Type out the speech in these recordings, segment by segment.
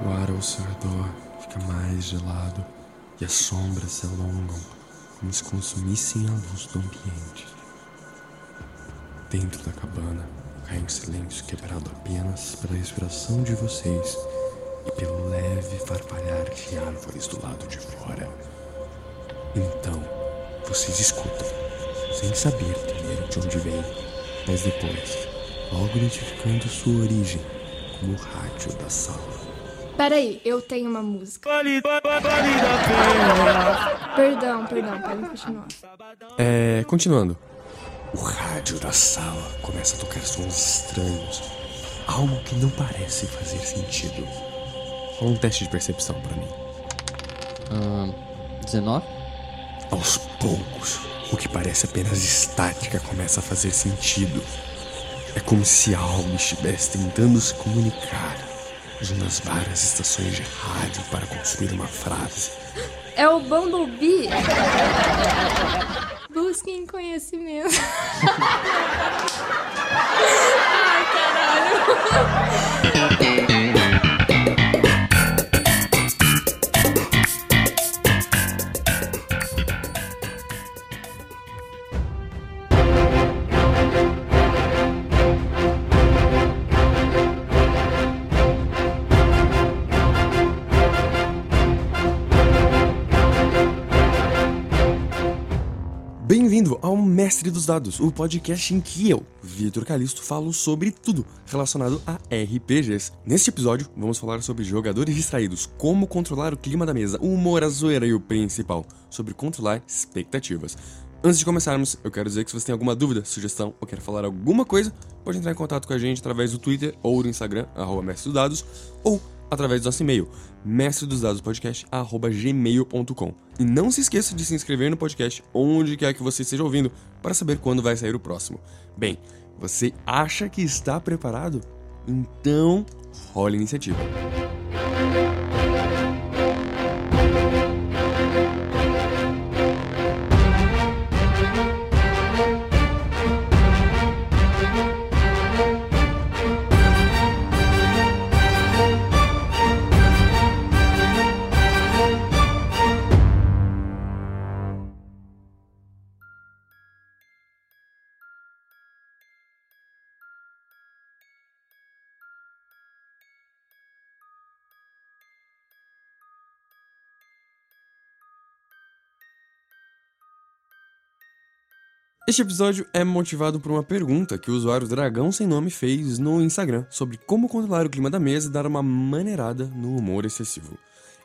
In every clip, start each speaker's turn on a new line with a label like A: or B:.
A: O ar ao seu redor fica mais gelado e as sombras se alongam como se consumissem a luz do ambiente. Dentro da cabana cai um silêncio quebrado apenas pela respiração de vocês e pelo leve farfalhar de árvores do lado de fora. Então, vocês escutam, sem saber primeiro de onde vem, mas depois, logo identificando sua origem como o rádio da sala.
B: Peraí, eu tenho uma música. Perdão, perdão, pode continuar.
A: É, continuando. O rádio da sala começa a tocar sons estranhos. Algo que não parece fazer sentido. Rola um teste de percepção pra mim.
C: Ahn, 19?
A: Aos poucos, o que parece apenas estática começa a fazer sentido. É como se algo estivesse tentando se comunicar, usando as várias estações de rádio para construir uma frase.
B: É o Bumblebee. Busquem conhecimento. Ai, caralho.
A: Bem-vindo ao Mestre dos Dados, o podcast em que eu, Vitor Calisto, falo sobre tudo relacionado a RPGs. Neste episódio, vamos falar sobre jogadores distraídos, como controlar o clima da mesa, o humor, a zoeira e o principal, sobre controlar expectativas. Antes de começarmos, eu quero dizer que se você tem alguma dúvida, sugestão ou quer falar alguma coisa, pode entrar em contato com a gente através do Twitter ou do Instagram, arroba Mestre dos Dados, ou através do nosso e-mail, mestre dos dados podcast gmail.com. E não se esqueça de se inscrever no podcast onde quer que você esteja ouvindo para saber quando vai sair o próximo. Bem, você acha que está preparado? Então, rola a iniciativa. Este episódio é motivado por uma pergunta que o usuário Dragão Sem Nome fez no Instagram sobre como controlar o clima da mesa e dar uma maneirada no humor excessivo.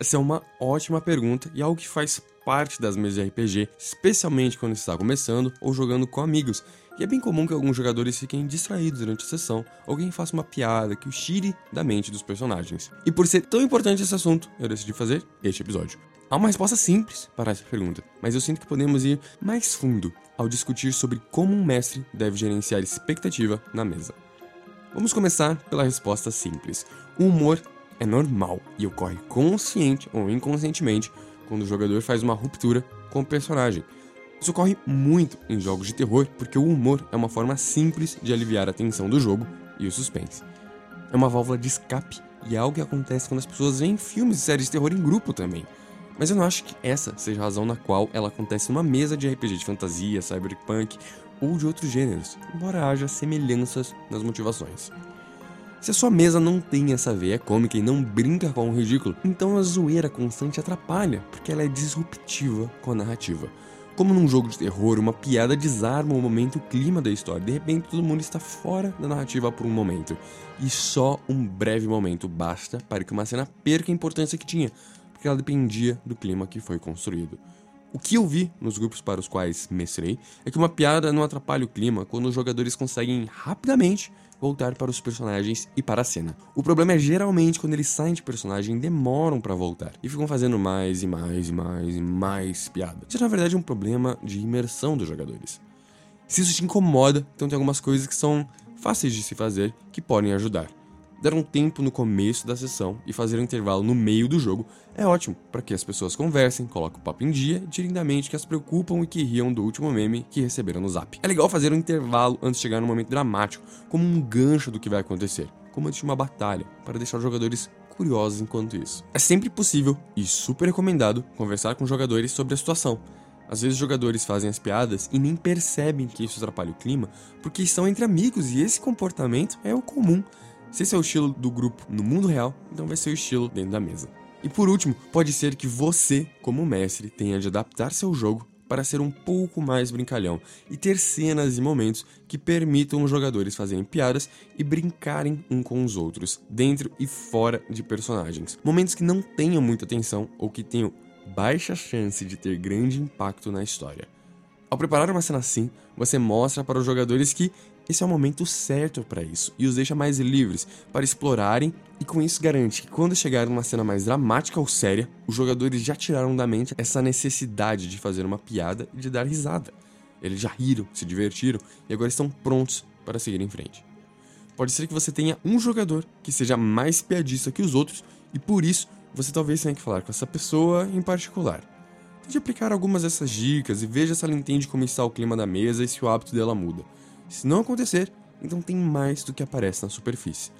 A: Essa é uma ótima pergunta e algo que faz parte das mesas de RPG, especialmente quando está começando ou jogando com amigos. E é bem comum que alguns jogadores fiquem distraídos durante a sessão, alguém faça uma piada que os tire da mente dos personagens. E por ser tão importante esse assunto, eu decidi fazer este episódio. Há uma resposta simples para essa pergunta, mas eu sinto que podemos ir mais fundo ao discutir sobre como um mestre deve gerenciar expectativa na mesa. Vamos começar pela resposta simples. O humor é normal e ocorre consciente ou inconscientemente quando o jogador faz uma ruptura com o personagem. Isso ocorre muito em jogos de terror porque o humor é uma forma simples de aliviar a tensão do jogo e o suspense. É uma válvula de escape e é algo que acontece quando as pessoas veem filmes e séries de terror em grupo também. Mas eu não acho que essa seja a razão na qual ela acontece numa mesa de RPG de fantasia, cyberpunk ou de outros gêneros, embora haja semelhanças nas motivações. Se a sua mesa não tem essa veia cômica e não brinca com o ridículo, então a zoeira constante atrapalha, porque ela é disruptiva com a narrativa. Como num jogo de terror, uma piada desarma o momento e o clima da história. De repente, todo mundo está fora da narrativa por um momento. E só um breve momento basta para que uma cena perca a importância que tinha, porque ela dependia do clima que foi construído. O que eu vi nos grupos para os quais mestrei é que uma piada não atrapalha o clima quando os jogadores conseguem rapidamente voltar para os personagens e para a cena. O problema é geralmente quando eles saem de personagem demoram para voltar e ficam fazendo mais e mais e mais e mais piada. Isso na verdade é um problema de imersão dos jogadores. Se isso te incomoda, então tem algumas coisas que são fáceis de se fazer que podem ajudar. Dar um tempo no começo da sessão e fazer um intervalo no meio do jogo é ótimo para que as pessoas conversem, coloquem o papo em dia e tirem da mente que as preocupam e que riam do último meme que receberam no zap. É legal fazer um intervalo antes de chegar no momento dramático, como um gancho do que vai acontecer, como antes de uma batalha, para deixar os jogadores curiosos enquanto isso. É sempre possível e super recomendado conversar com jogadores sobre a situação. Às vezes jogadores fazem as piadas e nem percebem que isso atrapalha o clima, porque estão entre amigos e esse comportamento é o comum. Se esse é o estilo do grupo no mundo real, então vai ser o estilo dentro da mesa. E por último, pode ser que você, como mestre, tenha de adaptar seu jogo para ser um pouco mais brincalhão e ter cenas e momentos que permitam os jogadores fazerem piadas e brincarem um com os outros, dentro e fora de personagens. Momentos que não tenham muita atenção ou que tenham baixa chance de ter grande impacto na história. Ao preparar uma cena assim, você mostra para os jogadores que esse é o momento certo para isso e os deixa mais livres para explorarem e com isso garante que quando chegar uma cena mais dramática ou séria, os jogadores já tiraram da mente essa necessidade de fazer uma piada e de dar risada. Eles já riram, se divertiram e agora estão prontos para seguir em frente. Pode ser que você tenha um jogador que seja mais piadista que os outros e por isso você talvez tenha que falar com essa pessoa em particular. Tente aplicar algumas dessas dicas e veja se ela entende como está o clima da mesa e se o hábito dela muda. Se não acontecer, então tem mais do que aparece na superfície.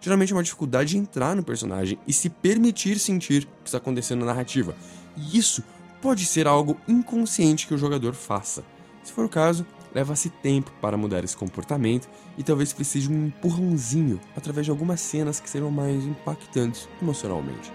A: Geralmente é uma dificuldade de entrar no personagem e se permitir sentir o que está acontecendo na narrativa. E isso pode ser algo inconsciente que o jogador faça. Se for o caso, leva-se tempo para mudar esse comportamento e talvez precise de um empurrãozinho através de algumas cenas que serão mais impactantes emocionalmente.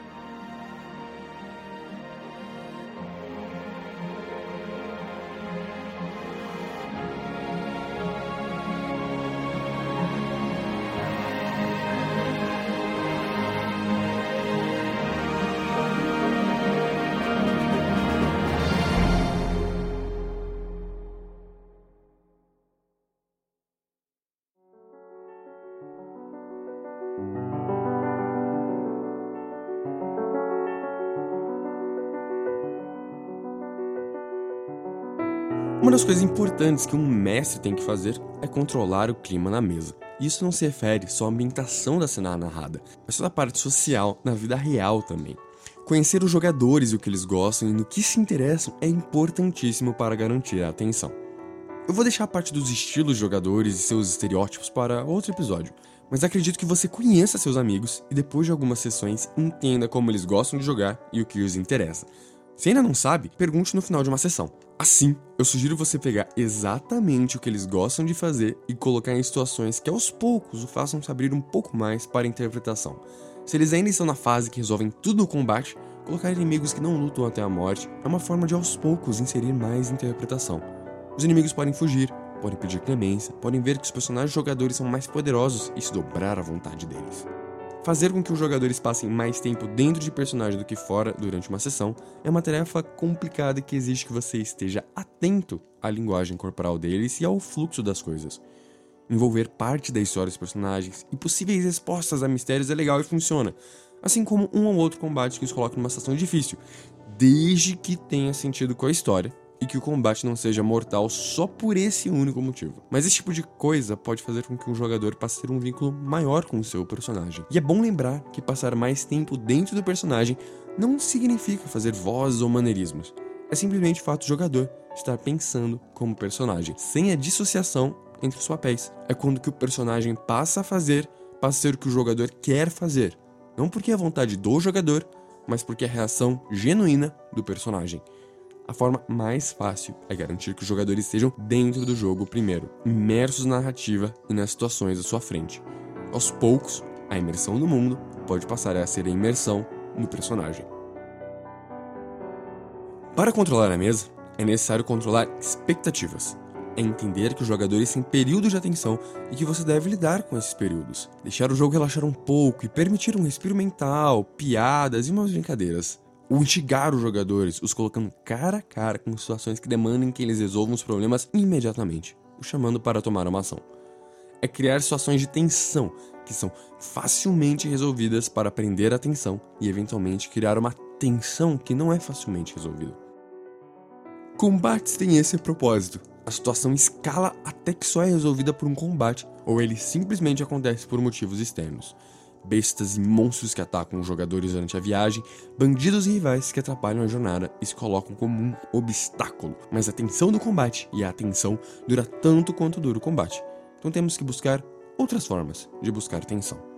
A: Uma das coisas importantes que um mestre tem que fazer é controlar o clima na mesa. Isso não se refere só à ambientação da cena narrada, mas toda a parte social na vida real também. Conhecer os jogadores e o que eles gostam e no que se interessam é importantíssimo para garantir a atenção. Eu vou deixar a parte dos estilos de jogadores e seus estereótipos para outro episódio, mas acredito que você conheça seus amigos e depois de algumas sessões entenda como eles gostam de jogar e o que os interessa. Se ainda não sabe, pergunte no final de uma sessão. Assim, eu sugiro você pegar exatamente o que eles gostam de fazer e colocar em situações que aos poucos o façam se abrir um pouco mais para a interpretação. Se eles ainda estão na fase que resolvem tudo no combate, colocar inimigos que não lutam até a morte é uma forma de aos poucos inserir mais interpretação. Os inimigos podem fugir, podem pedir clemência, podem ver que os personagens jogadores são mais poderosos e se dobrar à vontade deles. Fazer com que os jogadores passem mais tempo dentro de personagem do que fora durante uma sessão é uma tarefa complicada que exige que você esteja atento à linguagem corporal deles e ao fluxo das coisas. Envolver parte da história dos personagens e possíveis respostas a mistérios é legal e funciona, assim como um ou outro combate que os coloca numa situação difícil, desde que tenha sentido com a história e que o combate não seja mortal só por esse único motivo. Mas esse tipo de coisa pode fazer com que um jogador passe a ter um vínculo maior com o seu personagem. E é bom lembrar que passar mais tempo dentro do personagem não significa fazer vozes ou maneirismos. É simplesmente o fato do jogador estar pensando como personagem, sem a dissociação entre os papéis. É quando que o personagem passa a fazer, passa a ser o que o jogador quer fazer. Não porque é a vontade do jogador, mas porque é a reação genuína do personagem. A forma mais fácil é garantir que os jogadores estejam dentro do jogo primeiro, imersos na narrativa e nas situações à sua frente. Aos poucos, a imersão no mundo pode passar a ser a imersão no personagem. Para controlar a mesa, é necessário controlar expectativas. É entender que os jogadores têm períodos de atenção e que você deve lidar com esses períodos. Deixar o jogo relaxar um pouco e permitir um respiro mental, piadas e umas brincadeiras o instigar os jogadores, os colocando cara a cara com situações que demandem que eles resolvam os problemas imediatamente, o chamando para tomar uma ação. É criar situações de tensão que são facilmente resolvidas para prender a atenção e eventualmente criar uma tensão que não é facilmente resolvida. Combates têm esse propósito. A situação escala até que só é resolvida por um combate ou ele simplesmente acontece por motivos externos bestas e monstros que atacam os jogadores durante a viagem, bandidos e rivais que atrapalham a jornada e se colocam como um obstáculo. Mas a tensão do combate e a atenção dura tanto quanto dura o combate. Então temos que buscar outras formas de buscar tensão.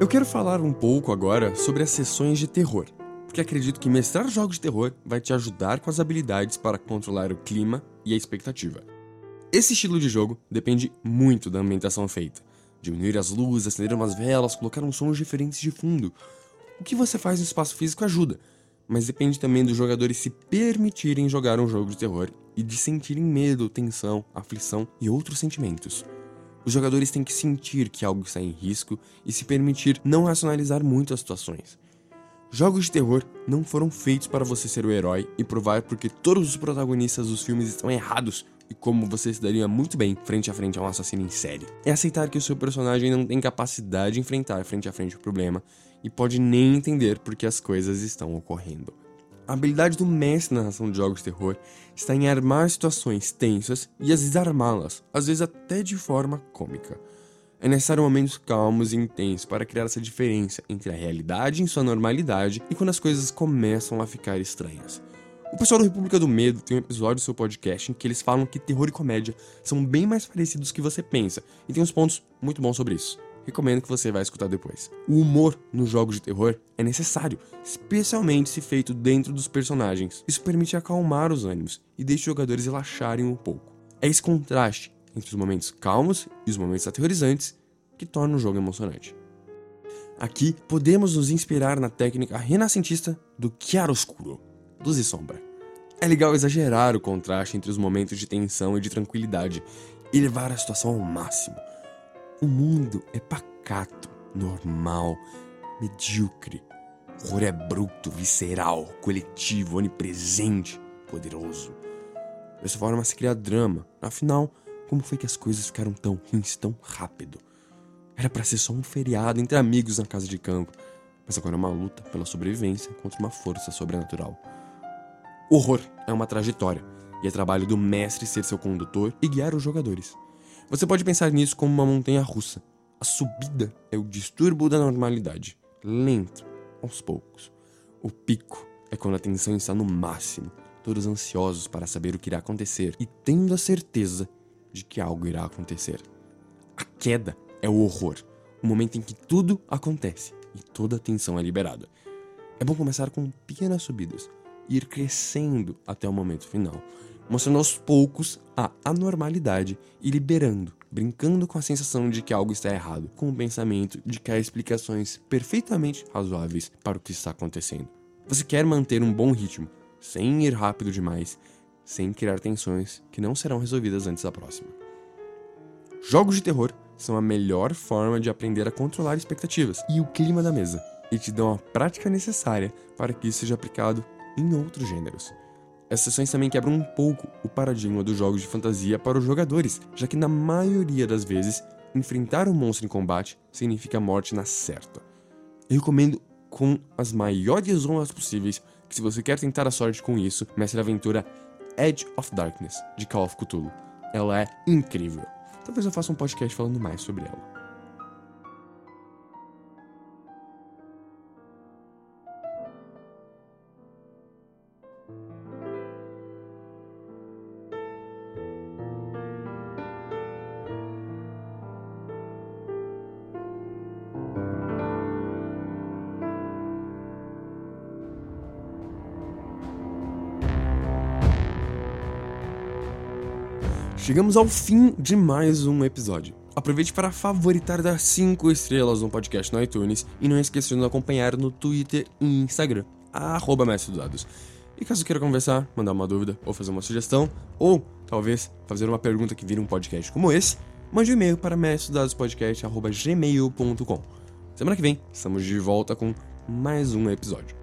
A: Eu quero falar um pouco agora sobre as sessões de terror, porque acredito que mestrar jogos de terror vai te ajudar com as habilidades para controlar o clima e a expectativa. Esse estilo de jogo depende muito da ambientação feita. Diminuir as luzes, acender umas velas, colocar uns sons diferentes de fundo. O que você faz no espaço físico ajuda, mas depende também dos jogadores se permitirem jogar um jogo de terror e de sentirem medo, tensão, aflição e outros sentimentos. Os jogadores têm que sentir que algo está em risco e se permitir não racionalizar muito as situações. Jogos de terror não foram feitos para você ser o herói e provar porque todos os protagonistas dos filmes estão errados e como você se daria muito bem frente a frente a um assassino em série. É aceitar que o seu personagem não tem capacidade de enfrentar frente a frente o problema e pode nem entender porque as coisas estão ocorrendo. A habilidade do mestre na narração de jogos de terror está em armar situações tensas e as desarmá-las, às vezes até de forma cômica. É necessário momentos calmos e intensos para criar essa diferença entre a realidade em sua normalidade e quando as coisas começam a ficar estranhas. O pessoal do República do Medo tem um episódio do seu podcast em que eles falam que terror e comédia são bem mais parecidos do que você pensa, e tem uns pontos muito bons sobre isso recomendo que você vá escutar depois. O humor nos jogos de terror é necessário, especialmente se feito dentro dos personagens. Isso permite acalmar os ânimos e deixa os jogadores relaxarem um pouco. É esse contraste entre os momentos calmos e os momentos aterrorizantes que torna o jogo emocionante. Aqui podemos nos inspirar na técnica renascentista do chiaroscuro, luz e sombra. É legal exagerar o contraste entre os momentos de tensão e de tranquilidade e levar a situação ao máximo. O mundo é pacato, normal, medíocre. O horror é bruto, visceral, coletivo, onipresente, poderoso. Dessa forma se cria drama. Afinal, como foi que as coisas ficaram tão ruins tão rápido? Era para ser só um feriado entre amigos na casa de campo, mas agora é uma luta pela sobrevivência contra uma força sobrenatural. O horror é uma trajetória, e é trabalho do mestre ser seu condutor e guiar os jogadores. Você pode pensar nisso como uma montanha russa. A subida é o distúrbio da normalidade, lento, aos poucos. O pico é quando a tensão está no máximo, todos ansiosos para saber o que irá acontecer e tendo a certeza de que algo irá acontecer. A queda é o horror, o momento em que tudo acontece e toda a tensão é liberada. É bom começar com pequenas subidas e ir crescendo até o momento final, mostrando aos poucos a anormalidade e liberando, brincando com a sensação de que algo está errado, com o pensamento de que há explicações perfeitamente razoáveis para o que está acontecendo. Você quer manter um bom ritmo, sem ir rápido demais, sem criar tensões que não serão resolvidas antes da próxima. Jogos de terror são a melhor forma de aprender a controlar expectativas e o clima da mesa, e te dão a prática necessária para que isso seja aplicado em outros gêneros. Essas sessões também quebram um pouco o paradigma dos jogos de fantasia para os jogadores, já que na maioria das vezes, enfrentar um monstro em combate significa morte na certa. Eu recomendo com as maiores honras possíveis que se você quer tentar a sorte com isso, mestre aventura Edge of Darkness, de Call of Cthulhu. Ela é incrível. Talvez eu faça um podcast falando mais sobre ela. Chegamos ao fim de mais um episódio. Aproveite para favoritar dar 5 estrelas no podcast no iTunes e não esqueça de nos acompanhar no Twitter e Instagram, arroba Mestre dos Dados. E caso queira conversar, mandar uma dúvida ou fazer uma sugestão, ou talvez fazer uma pergunta que vire um podcast como esse, mande um e-mail para mestredadospodcast.gmail.com. Semana que vem, estamos de volta com mais um episódio.